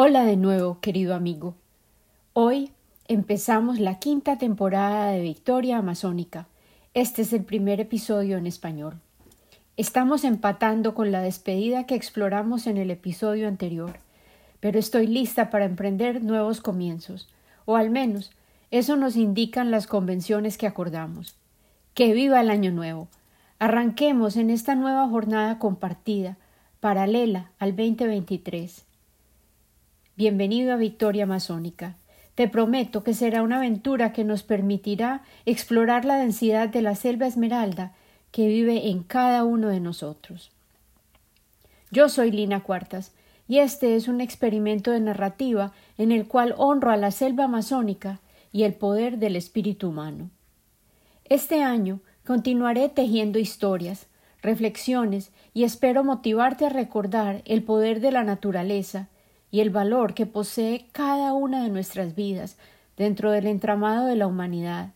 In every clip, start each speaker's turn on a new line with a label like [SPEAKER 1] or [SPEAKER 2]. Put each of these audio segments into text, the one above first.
[SPEAKER 1] Hola de nuevo, querido amigo. Hoy empezamos la quinta temporada de Victoria Amazónica. Este es el primer episodio en español. Estamos empatando con la despedida que exploramos en el episodio anterior, pero estoy lista para emprender nuevos comienzos, o al menos eso nos indican las convenciones que acordamos. Que viva el año nuevo. Arranquemos en esta nueva jornada compartida, paralela al 2023 Bienvenido a Victoria Masónica. Te prometo que será una aventura que nos permitirá explorar la densidad de la selva esmeralda que vive en cada uno de nosotros. Yo soy Lina Cuartas, y este es un experimento de narrativa en el cual honro a la selva amazónica y el poder del espíritu humano. Este año continuaré tejiendo historias, reflexiones y espero motivarte a recordar el poder de la naturaleza y el valor que posee cada una de nuestras vidas dentro del entramado de la humanidad,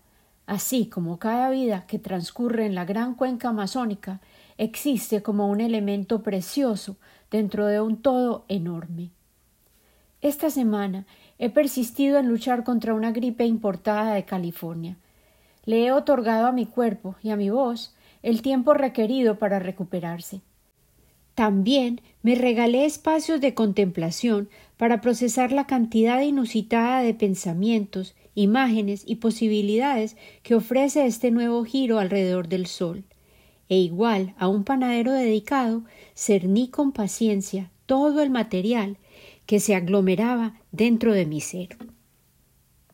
[SPEAKER 1] así como cada vida que transcurre en la gran cuenca amazónica existe como un elemento precioso dentro de un todo enorme. Esta semana he persistido en luchar contra una gripe importada de California. Le he otorgado a mi cuerpo y a mi voz el tiempo requerido para recuperarse. También me regalé espacios de contemplación para procesar la cantidad inusitada de pensamientos, imágenes y posibilidades que ofrece este nuevo giro alrededor del sol. E igual a un panadero dedicado, cerní con paciencia todo el material que se aglomeraba dentro de mi ser.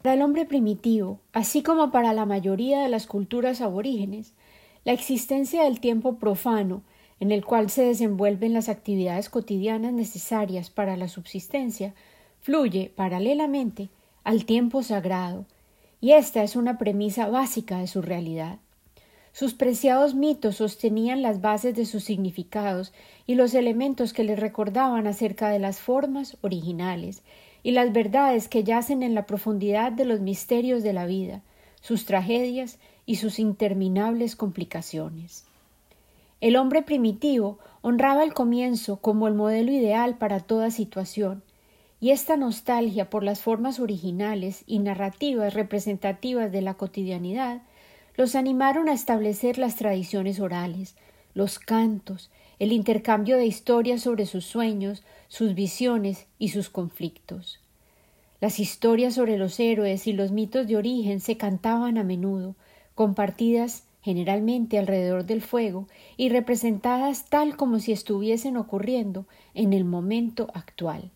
[SPEAKER 1] Para el hombre primitivo, así como para la mayoría de las culturas aborígenes, la existencia del tiempo profano en el cual se desenvuelven las actividades cotidianas necesarias para la subsistencia, fluye paralelamente al tiempo sagrado, y esta es una premisa básica de su realidad. Sus preciados mitos sostenían las bases de sus significados y los elementos que les recordaban acerca de las formas originales y las verdades que yacen en la profundidad de los misterios de la vida, sus tragedias y sus interminables complicaciones. El hombre primitivo honraba el comienzo como el modelo ideal para toda situación, y esta nostalgia por las formas originales y narrativas representativas de la cotidianidad los animaron a establecer las tradiciones orales, los cantos, el intercambio de historias sobre sus sueños, sus visiones y sus conflictos. Las historias sobre los héroes y los mitos de origen se cantaban a menudo, compartidas generalmente alrededor del fuego, y representadas tal como si estuviesen ocurriendo en el momento actual.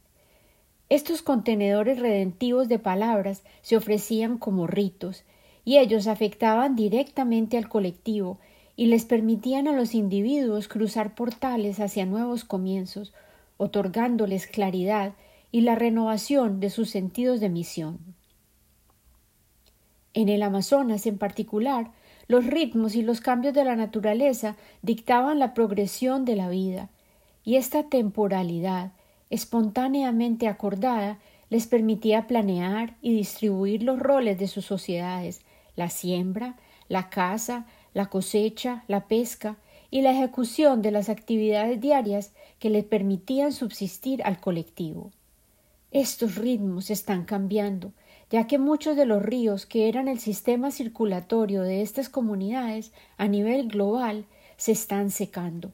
[SPEAKER 1] Estos contenedores redentivos de palabras se ofrecían como ritos, y ellos afectaban directamente al colectivo y les permitían a los individuos cruzar portales hacia nuevos comienzos, otorgándoles claridad y la renovación de sus sentidos de misión. En el Amazonas en particular, los ritmos y los cambios de la naturaleza dictaban la progresión de la vida, y esta temporalidad, espontáneamente acordada, les permitía planear y distribuir los roles de sus sociedades, la siembra, la caza, la cosecha, la pesca y la ejecución de las actividades diarias que les permitían subsistir al colectivo. Estos ritmos están cambiando ya que muchos de los ríos que eran el sistema circulatorio de estas comunidades a nivel global se están secando.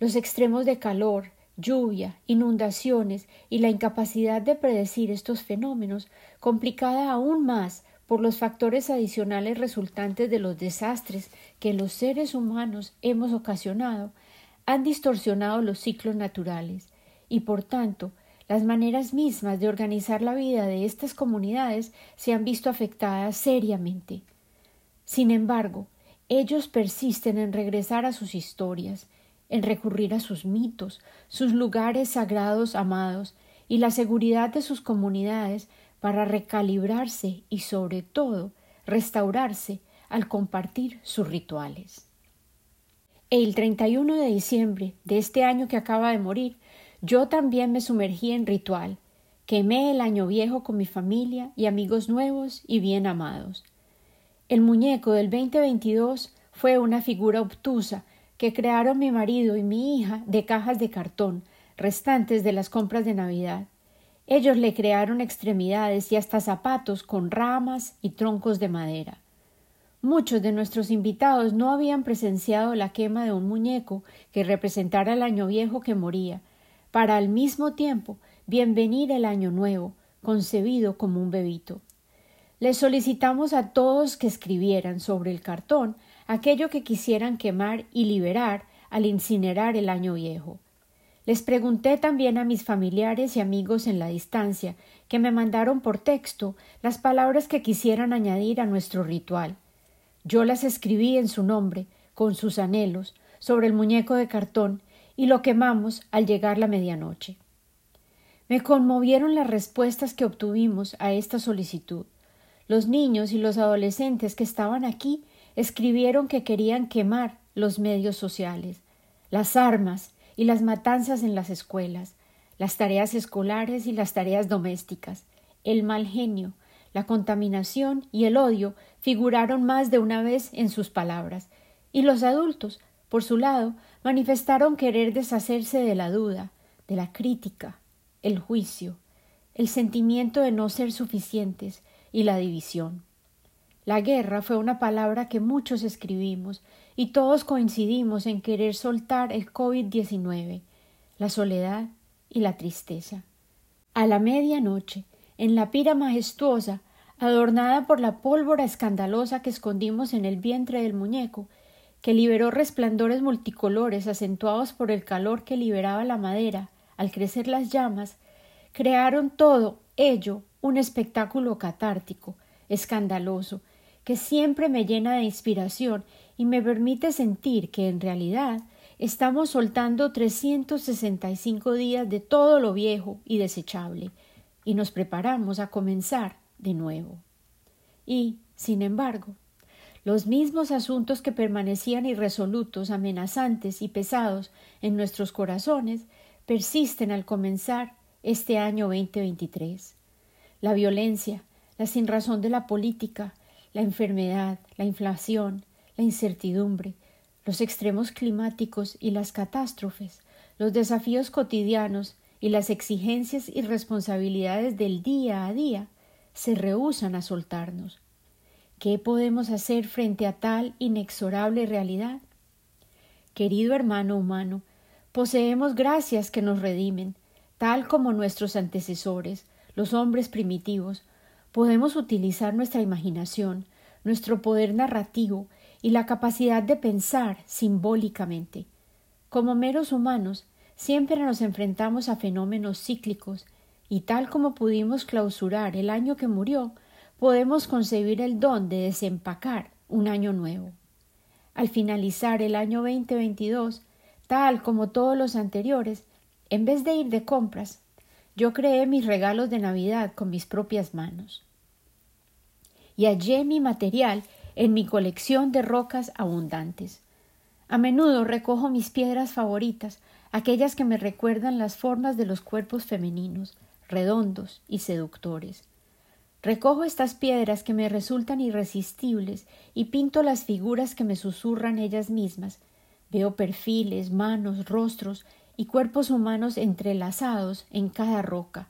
[SPEAKER 1] Los extremos de calor, lluvia, inundaciones y la incapacidad de predecir estos fenómenos, complicada aún más por los factores adicionales resultantes de los desastres que los seres humanos hemos ocasionado, han distorsionado los ciclos naturales y por tanto las maneras mismas de organizar la vida de estas comunidades se han visto afectadas seriamente. Sin embargo, ellos persisten en regresar a sus historias, en recurrir a sus mitos, sus lugares sagrados amados y la seguridad de sus comunidades para recalibrarse y sobre todo restaurarse al compartir sus rituales. El 31 de diciembre de este año que acaba de morir, yo también me sumergí en ritual, quemé el año viejo con mi familia y amigos nuevos y bien amados. El muñeco del 2022 fue una figura obtusa que crearon mi marido y mi hija de cajas de cartón, restantes de las compras de Navidad. Ellos le crearon extremidades y hasta zapatos con ramas y troncos de madera. Muchos de nuestros invitados no habían presenciado la quema de un muñeco que representara el año viejo que moría, para al mismo tiempo bienvenir el año nuevo, concebido como un bebito. Les solicitamos a todos que escribieran sobre el cartón aquello que quisieran quemar y liberar al incinerar el año viejo. Les pregunté también a mis familiares y amigos en la distancia, que me mandaron por texto las palabras que quisieran añadir a nuestro ritual. Yo las escribí en su nombre, con sus anhelos, sobre el muñeco de cartón, y lo quemamos al llegar la medianoche. Me conmovieron las respuestas que obtuvimos a esta solicitud. Los niños y los adolescentes que estaban aquí escribieron que querían quemar los medios sociales, las armas y las matanzas en las escuelas, las tareas escolares y las tareas domésticas, el mal genio, la contaminación y el odio figuraron más de una vez en sus palabras, y los adultos, por su lado, manifestaron querer deshacerse de la duda, de la crítica, el juicio, el sentimiento de no ser suficientes y la división. La guerra fue una palabra que muchos escribimos y todos coincidimos en querer soltar el COVID-19, la soledad y la tristeza. A la medianoche, en la pira majestuosa, adornada por la pólvora escandalosa que escondimos en el vientre del muñeco, que liberó resplandores multicolores acentuados por el calor que liberaba la madera al crecer las llamas, crearon todo ello un espectáculo catártico, escandaloso, que siempre me llena de inspiración y me permite sentir que en realidad estamos soltando 365 días de todo lo viejo y desechable, y nos preparamos a comenzar de nuevo. Y, sin embargo, los mismos asuntos que permanecían irresolutos, amenazantes y pesados en nuestros corazones persisten al comenzar este año 2023. La violencia, la sinrazón de la política, la enfermedad, la inflación, la incertidumbre, los extremos climáticos y las catástrofes, los desafíos cotidianos y las exigencias y responsabilidades del día a día se rehúsan a soltarnos. ¿Qué podemos hacer frente a tal inexorable realidad? Querido hermano humano, poseemos gracias que nos redimen, tal como nuestros antecesores, los hombres primitivos, podemos utilizar nuestra imaginación, nuestro poder narrativo y la capacidad de pensar simbólicamente. Como meros humanos, siempre nos enfrentamos a fenómenos cíclicos y tal como pudimos clausurar el año que murió, podemos concebir el don de desempacar un año nuevo. Al finalizar el año 2022, tal como todos los anteriores, en vez de ir de compras, yo creé mis regalos de Navidad con mis propias manos. Y hallé mi material en mi colección de rocas abundantes. A menudo recojo mis piedras favoritas, aquellas que me recuerdan las formas de los cuerpos femeninos, redondos y seductores. Recojo estas piedras que me resultan irresistibles y pinto las figuras que me susurran ellas mismas. Veo perfiles, manos, rostros y cuerpos humanos entrelazados en cada roca.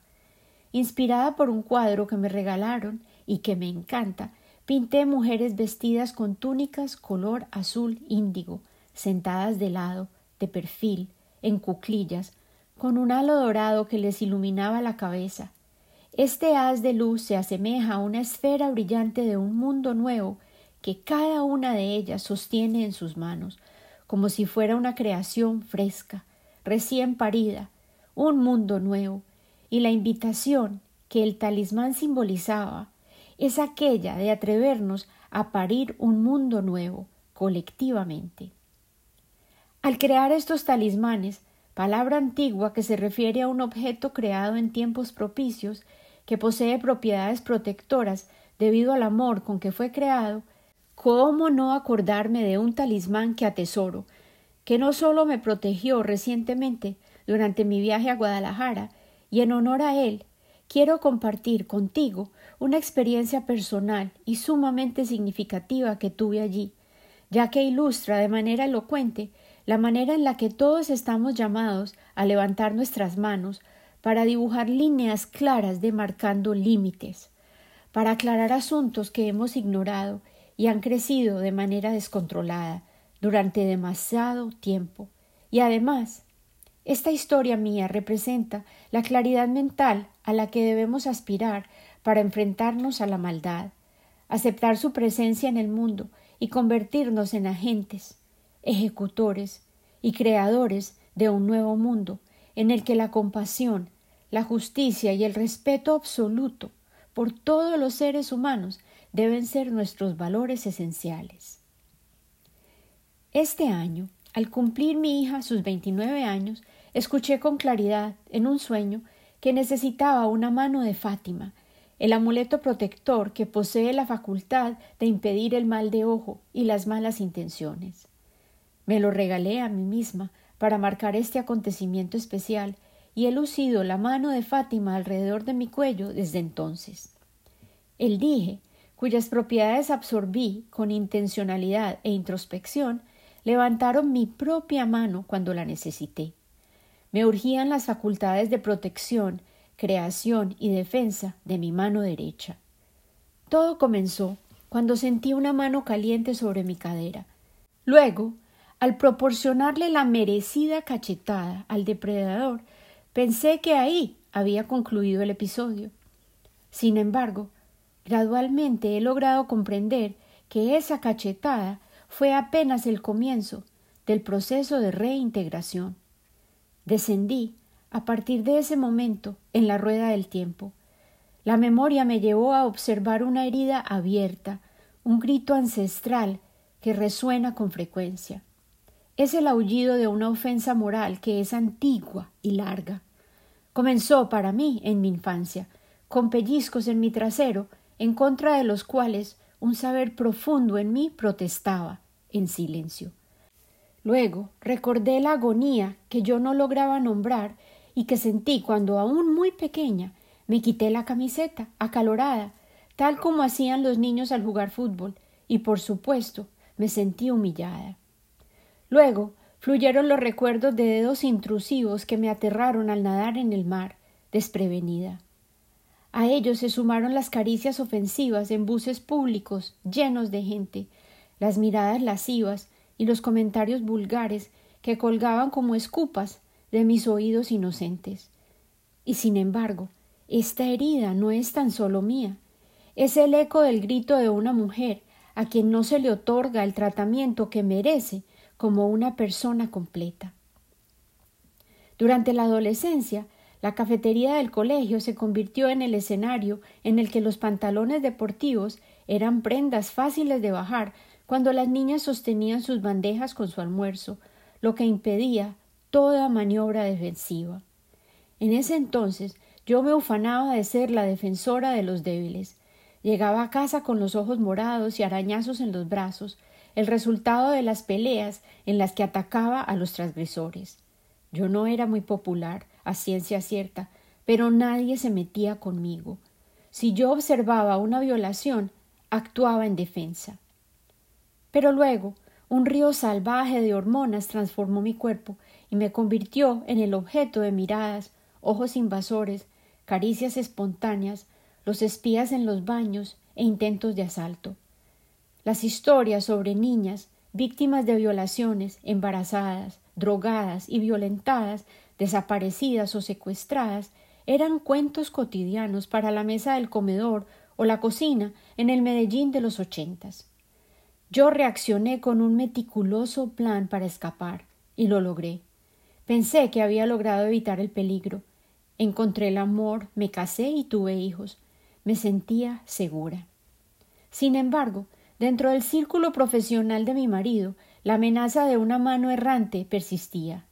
[SPEAKER 1] Inspirada por un cuadro que me regalaron y que me encanta, pinté mujeres vestidas con túnicas color azul índigo, sentadas de lado, de perfil, en cuclillas, con un halo dorado que les iluminaba la cabeza. Este haz de luz se asemeja a una esfera brillante de un mundo nuevo que cada una de ellas sostiene en sus manos, como si fuera una creación fresca, recién parida, un mundo nuevo, y la invitación que el talismán simbolizaba es aquella de atrevernos a parir un mundo nuevo, colectivamente. Al crear estos talismanes, palabra antigua que se refiere a un objeto creado en tiempos propicios, que posee propiedades protectoras debido al amor con que fue creado, ¿cómo no acordarme de un talismán que atesoro, que no solo me protegió recientemente durante mi viaje a Guadalajara, y en honor a él quiero compartir contigo una experiencia personal y sumamente significativa que tuve allí, ya que ilustra de manera elocuente la manera en la que todos estamos llamados a levantar nuestras manos para dibujar líneas claras demarcando límites, para aclarar asuntos que hemos ignorado y han crecido de manera descontrolada durante demasiado tiempo. Y además, esta historia mía representa la claridad mental a la que debemos aspirar para enfrentarnos a la maldad, aceptar su presencia en el mundo y convertirnos en agentes, ejecutores y creadores de un nuevo mundo en el que la compasión, la justicia y el respeto absoluto por todos los seres humanos deben ser nuestros valores esenciales. Este año, al cumplir mi hija sus 29 años, escuché con claridad, en un sueño, que necesitaba una mano de Fátima, el amuleto protector que posee la facultad de impedir el mal de ojo y las malas intenciones. Me lo regalé a mí misma para marcar este acontecimiento especial y he lucido la mano de Fátima alrededor de mi cuello desde entonces. El dije, cuyas propiedades absorbí con intencionalidad e introspección, levantaron mi propia mano cuando la necesité. Me urgían las facultades de protección, creación y defensa de mi mano derecha. Todo comenzó cuando sentí una mano caliente sobre mi cadera. Luego, al proporcionarle la merecida cachetada al depredador, pensé que ahí había concluido el episodio. Sin embargo, gradualmente he logrado comprender que esa cachetada fue apenas el comienzo del proceso de reintegración. Descendí, a partir de ese momento, en la rueda del tiempo. La memoria me llevó a observar una herida abierta, un grito ancestral que resuena con frecuencia. Es el aullido de una ofensa moral que es antigua y larga. Comenzó para mí en mi infancia, con pellizcos en mi trasero, en contra de los cuales un saber profundo en mí protestaba, en silencio. Luego recordé la agonía que yo no lograba nombrar y que sentí cuando aún muy pequeña me quité la camiseta, acalorada, tal como hacían los niños al jugar fútbol, y por supuesto me sentí humillada. Luego fluyeron los recuerdos de dedos intrusivos que me aterraron al nadar en el mar, desprevenida. A ellos se sumaron las caricias ofensivas en buses públicos llenos de gente, las miradas lascivas y los comentarios vulgares que colgaban como escupas de mis oídos inocentes. Y sin embargo, esta herida no es tan solo mía, es el eco del grito de una mujer a quien no se le otorga el tratamiento que merece como una persona completa. Durante la adolescencia, la cafetería del colegio se convirtió en el escenario en el que los pantalones deportivos eran prendas fáciles de bajar cuando las niñas sostenían sus bandejas con su almuerzo, lo que impedía toda maniobra defensiva. En ese entonces yo me ufanaba de ser la defensora de los débiles. Llegaba a casa con los ojos morados y arañazos en los brazos, el resultado de las peleas en las que atacaba a los transgresores. Yo no era muy popular, a ciencia cierta, pero nadie se metía conmigo. Si yo observaba una violación, actuaba en defensa. Pero luego, un río salvaje de hormonas transformó mi cuerpo y me convirtió en el objeto de miradas, ojos invasores, caricias espontáneas, los espías en los baños e intentos de asalto. Las historias sobre niñas víctimas de violaciones, embarazadas, drogadas y violentadas desaparecidas o secuestradas eran cuentos cotidianos para la mesa del comedor o la cocina en el Medellín de los ochentas. Yo reaccioné con un meticuloso plan para escapar, y lo logré. Pensé que había logrado evitar el peligro. Encontré el amor, me casé y tuve hijos. Me sentía segura. Sin embargo, dentro del círculo profesional de mi marido, la amenaza de una mano errante persistía.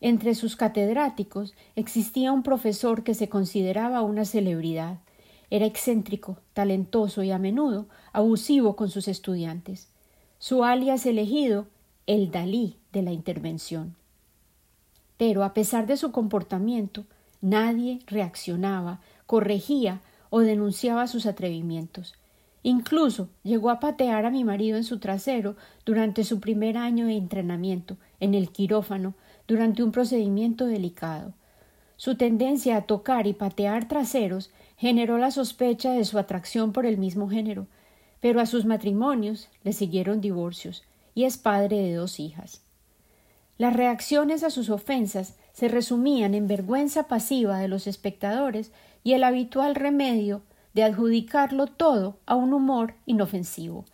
[SPEAKER 1] Entre sus catedráticos existía un profesor que se consideraba una celebridad. Era excéntrico, talentoso y a menudo abusivo con sus estudiantes. Su alias elegido, el Dalí de la intervención. Pero a pesar de su comportamiento, nadie reaccionaba, corregía o denunciaba sus atrevimientos. Incluso llegó a patear a mi marido en su trasero durante su primer año de entrenamiento en el quirófano durante un procedimiento delicado. Su tendencia a tocar y patear traseros generó la sospecha de su atracción por el mismo género, pero a sus matrimonios le siguieron divorcios, y es padre de dos hijas. Las reacciones a sus ofensas se resumían en vergüenza pasiva de los espectadores y el habitual remedio de adjudicarlo todo a un humor inofensivo.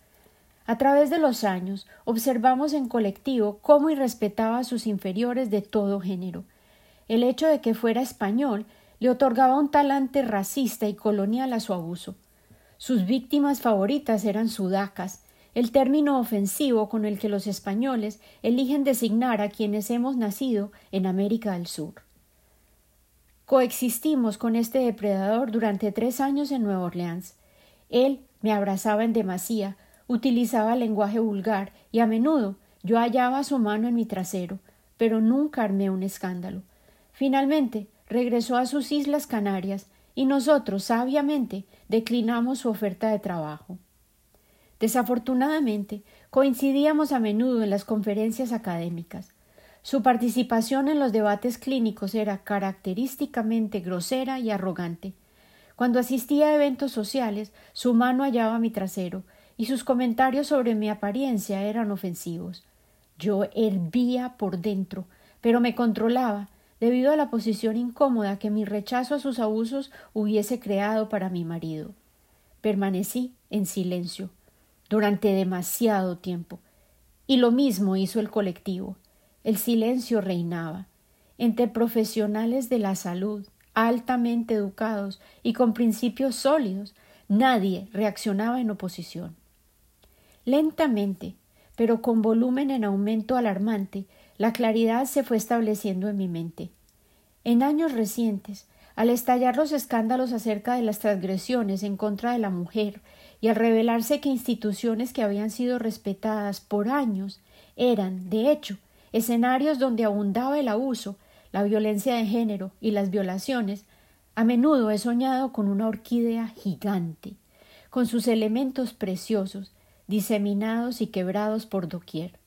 [SPEAKER 1] A través de los años observamos en colectivo cómo irrespetaba a sus inferiores de todo género. El hecho de que fuera español le otorgaba un talante racista y colonial a su abuso. Sus víctimas favoritas eran sudacas, el término ofensivo con el que los españoles eligen designar a quienes hemos nacido en América del Sur. Coexistimos con este depredador durante tres años en Nueva Orleans. Él me abrazaba en demasía, utilizaba lenguaje vulgar y a menudo yo hallaba su mano en mi trasero, pero nunca armé un escándalo. Finalmente regresó a sus Islas Canarias y nosotros sabiamente declinamos su oferta de trabajo. Desafortunadamente, coincidíamos a menudo en las conferencias académicas. Su participación en los debates clínicos era característicamente grosera y arrogante. Cuando asistía a eventos sociales, su mano hallaba mi trasero, y sus comentarios sobre mi apariencia eran ofensivos. Yo hervía por dentro, pero me controlaba, debido a la posición incómoda que mi rechazo a sus abusos hubiese creado para mi marido. Permanecí en silencio durante demasiado tiempo. Y lo mismo hizo el colectivo. El silencio reinaba. Entre profesionales de la salud, altamente educados y con principios sólidos, nadie reaccionaba en oposición. Lentamente, pero con volumen en aumento alarmante, la claridad se fue estableciendo en mi mente. En años recientes, al estallar los escándalos acerca de las transgresiones en contra de la mujer y al revelarse que instituciones que habían sido respetadas por años eran, de hecho, escenarios donde abundaba el abuso, la violencia de género y las violaciones, a menudo he soñado con una orquídea gigante, con sus elementos preciosos, diseminados y quebrados por doquier.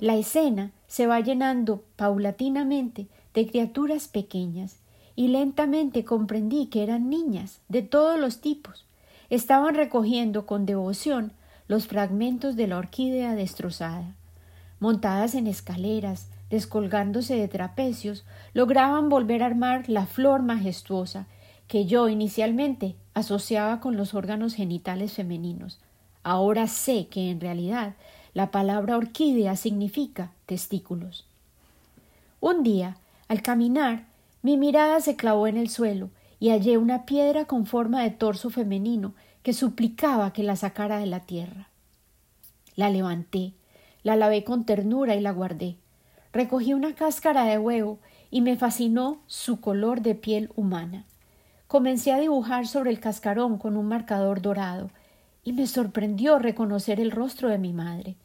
[SPEAKER 1] La escena se va llenando paulatinamente de criaturas pequeñas, y lentamente comprendí que eran niñas de todos los tipos, estaban recogiendo con devoción los fragmentos de la orquídea destrozada. Montadas en escaleras, descolgándose de trapecios, lograban volver a armar la flor majestuosa que yo inicialmente asociaba con los órganos genitales femeninos. Ahora sé que en realidad la palabra orquídea significa testículos. Un día, al caminar, mi mirada se clavó en el suelo y hallé una piedra con forma de torso femenino que suplicaba que la sacara de la tierra. La levanté, la lavé con ternura y la guardé. Recogí una cáscara de huevo y me fascinó su color de piel humana. Comencé a dibujar sobre el cascarón con un marcador dorado y me sorprendió reconocer el rostro de mi madre.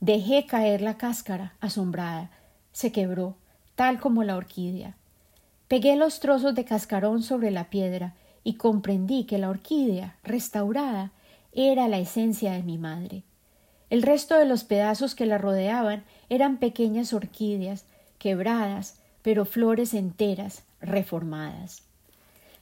[SPEAKER 1] Dejé caer la cáscara, asombrada. Se quebró, tal como la orquídea. Pegué los trozos de cascarón sobre la piedra y comprendí que la orquídea, restaurada, era la esencia de mi madre. El resto de los pedazos que la rodeaban eran pequeñas orquídeas, quebradas, pero flores enteras, reformadas.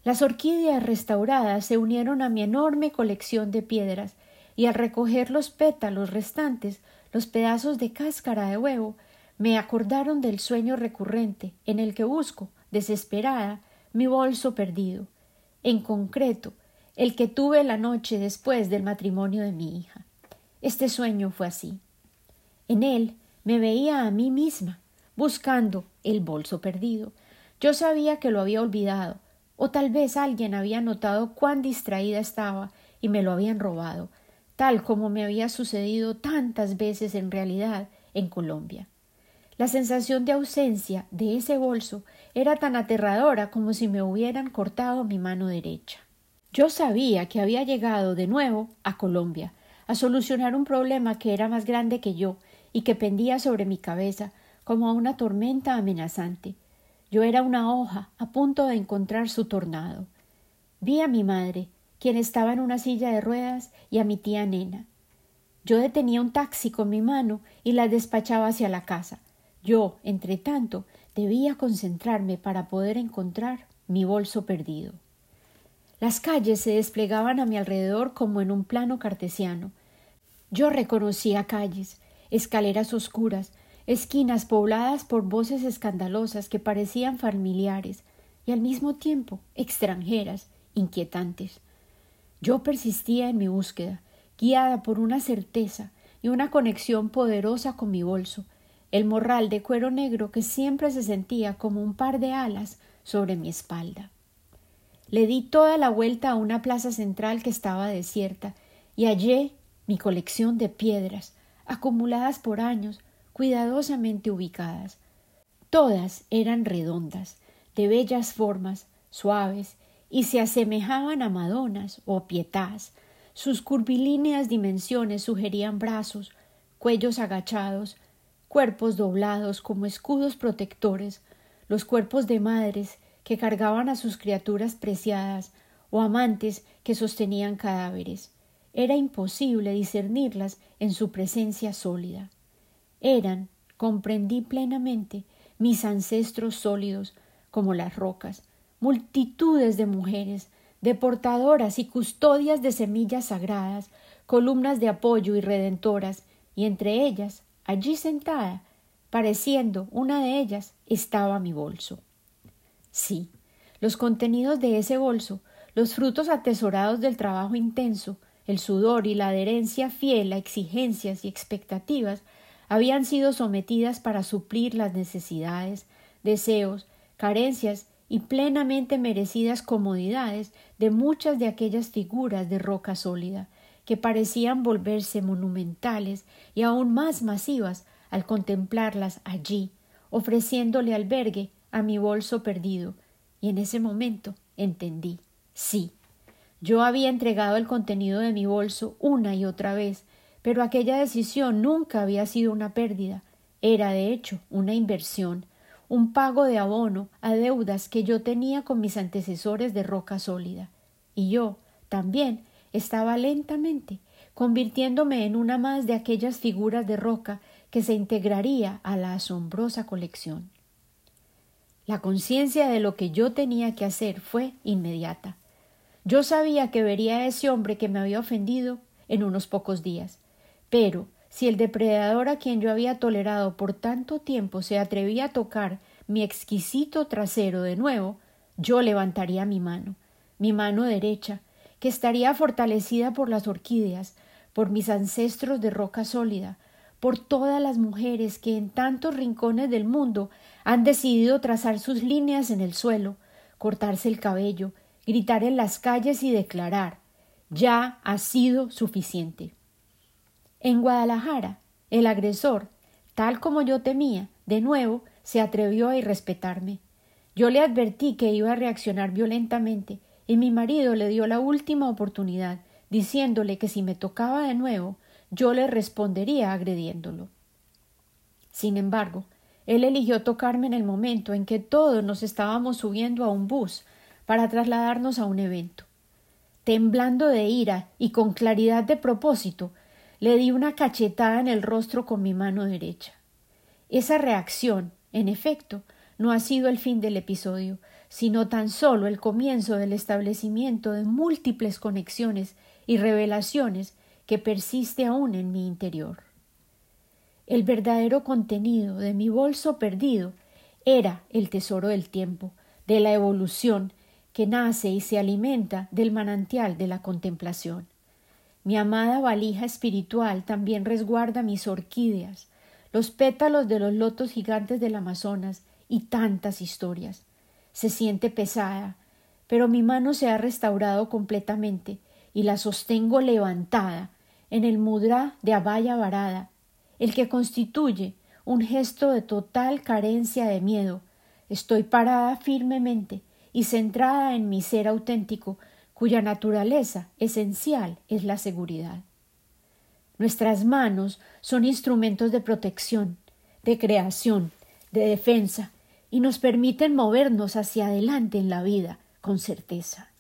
[SPEAKER 1] Las orquídeas restauradas se unieron a mi enorme colección de piedras, y al recoger los pétalos restantes, los pedazos de cáscara de huevo, me acordaron del sueño recurrente en el que busco, desesperada, mi bolso perdido, en concreto, el que tuve la noche después del matrimonio de mi hija. Este sueño fue así. En él me veía a mí misma, buscando el bolso perdido. Yo sabía que lo había olvidado, o tal vez alguien había notado cuán distraída estaba y me lo habían robado, tal como me había sucedido tantas veces en realidad en Colombia. La sensación de ausencia de ese bolso era tan aterradora como si me hubieran cortado mi mano derecha. Yo sabía que había llegado de nuevo a Colombia, a solucionar un problema que era más grande que yo y que pendía sobre mi cabeza como una tormenta amenazante. Yo era una hoja a punto de encontrar su tornado. Vi a mi madre, quien estaba en una silla de ruedas, y a mi tía nena. Yo detenía un taxi con mi mano y la despachaba hacia la casa Yo, entre tanto, debía concentrarme para poder encontrar mi bolso perdido. Las calles se desplegaban a mi alrededor como en un plano cartesiano. Yo reconocía calles, escaleras oscuras, esquinas pobladas por voces escandalosas que parecían familiares y al mismo tiempo extranjeras, inquietantes. Yo persistía en mi búsqueda, guiada por una certeza y una conexión poderosa con mi bolso, el morral de cuero negro que siempre se sentía como un par de alas sobre mi espalda. Le di toda la vuelta a una plaza central que estaba desierta y hallé mi colección de piedras, acumuladas por años, cuidadosamente ubicadas. Todas eran redondas, de bellas formas, suaves, y se asemejaban a madonas o pietás. Sus curvilíneas dimensiones sugerían brazos, cuellos agachados, cuerpos doblados como escudos protectores, los cuerpos de madres que cargaban a sus criaturas preciadas o amantes que sostenían cadáveres. Era imposible discernirlas en su presencia sólida. Eran, comprendí plenamente, mis ancestros sólidos, como las rocas, multitudes de mujeres, de portadoras y custodias de semillas sagradas, columnas de apoyo y redentoras, y entre ellas, allí sentada, pareciendo una de ellas, estaba mi bolso. Sí, los contenidos de ese bolso, los frutos atesorados del trabajo intenso, el sudor y la adherencia fiel a exigencias y expectativas, habían sido sometidas para suplir las necesidades, deseos, carencias y plenamente merecidas comodidades de muchas de aquellas figuras de roca sólida, que parecían volverse monumentales y aún más masivas al contemplarlas allí, ofreciéndole albergue a mi bolso perdido, y en ese momento entendí. Sí, yo había entregado el contenido de mi bolso una y otra vez, pero aquella decisión nunca había sido una pérdida, era de hecho una inversión, un pago de abono a deudas que yo tenía con mis antecesores de roca sólida. Y yo, también, estaba lentamente convirtiéndome en una más de aquellas figuras de roca que se integraría a la asombrosa colección. La conciencia de lo que yo tenía que hacer fue inmediata. Yo sabía que vería a ese hombre que me había ofendido en unos pocos días, pero si el depredador a quien yo había tolerado por tanto tiempo se atrevía a tocar mi exquisito trasero de nuevo, yo levantaría mi mano, mi mano derecha, que estaría fortalecida por las orquídeas, por mis ancestros de roca sólida, por todas las mujeres que en tantos rincones del mundo han decidido trazar sus líneas en el suelo, cortarse el cabello, gritar en las calles y declarar ya ha sido suficiente. En Guadalajara, el agresor, tal como yo temía, de nuevo se atrevió a irrespetarme. Yo le advertí que iba a reaccionar violentamente, y mi marido le dio la última oportunidad, diciéndole que si me tocaba de nuevo, yo le respondería agrediéndolo. Sin embargo, él eligió tocarme en el momento en que todos nos estábamos subiendo a un bus para trasladarnos a un evento. Temblando de ira y con claridad de propósito, le di una cachetada en el rostro con mi mano derecha. Esa reacción, en efecto, no ha sido el fin del episodio, sino tan solo el comienzo del establecimiento de múltiples conexiones y revelaciones que persiste aún en mi interior. El verdadero contenido de mi bolso perdido era el tesoro del tiempo, de la evolución, que nace y se alimenta del manantial de la contemplación. Mi amada valija espiritual también resguarda mis orquídeas, los pétalos de los lotos gigantes del Amazonas y tantas historias. Se siente pesada, pero mi mano se ha restaurado completamente y la sostengo levantada en el mudra de Abaya Varada, el que constituye un gesto de total carencia de miedo. Estoy parada firmemente y centrada en mi ser auténtico, cuya naturaleza esencial es la seguridad. Nuestras manos son instrumentos de protección, de creación, de defensa, y nos permiten movernos hacia adelante en la vida con certeza.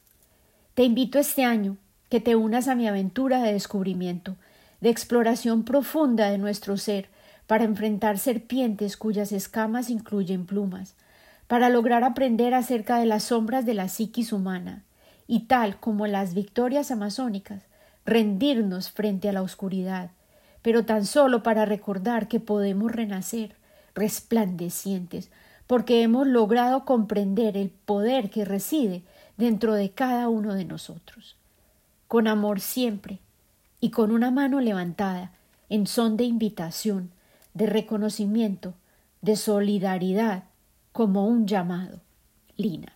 [SPEAKER 1] Te invito este año que te unas a mi aventura de descubrimiento, de exploración profunda de nuestro ser, para enfrentar serpientes cuyas escamas incluyen plumas, para lograr aprender acerca de las sombras de la psiquis humana, y tal como las victorias amazónicas, rendirnos frente a la oscuridad, pero tan solo para recordar que podemos renacer, resplandecientes, porque hemos logrado comprender el poder que reside dentro de cada uno de nosotros. Con amor siempre y con una mano levantada en son de invitación, de reconocimiento, de solidaridad, como un llamado. Lina.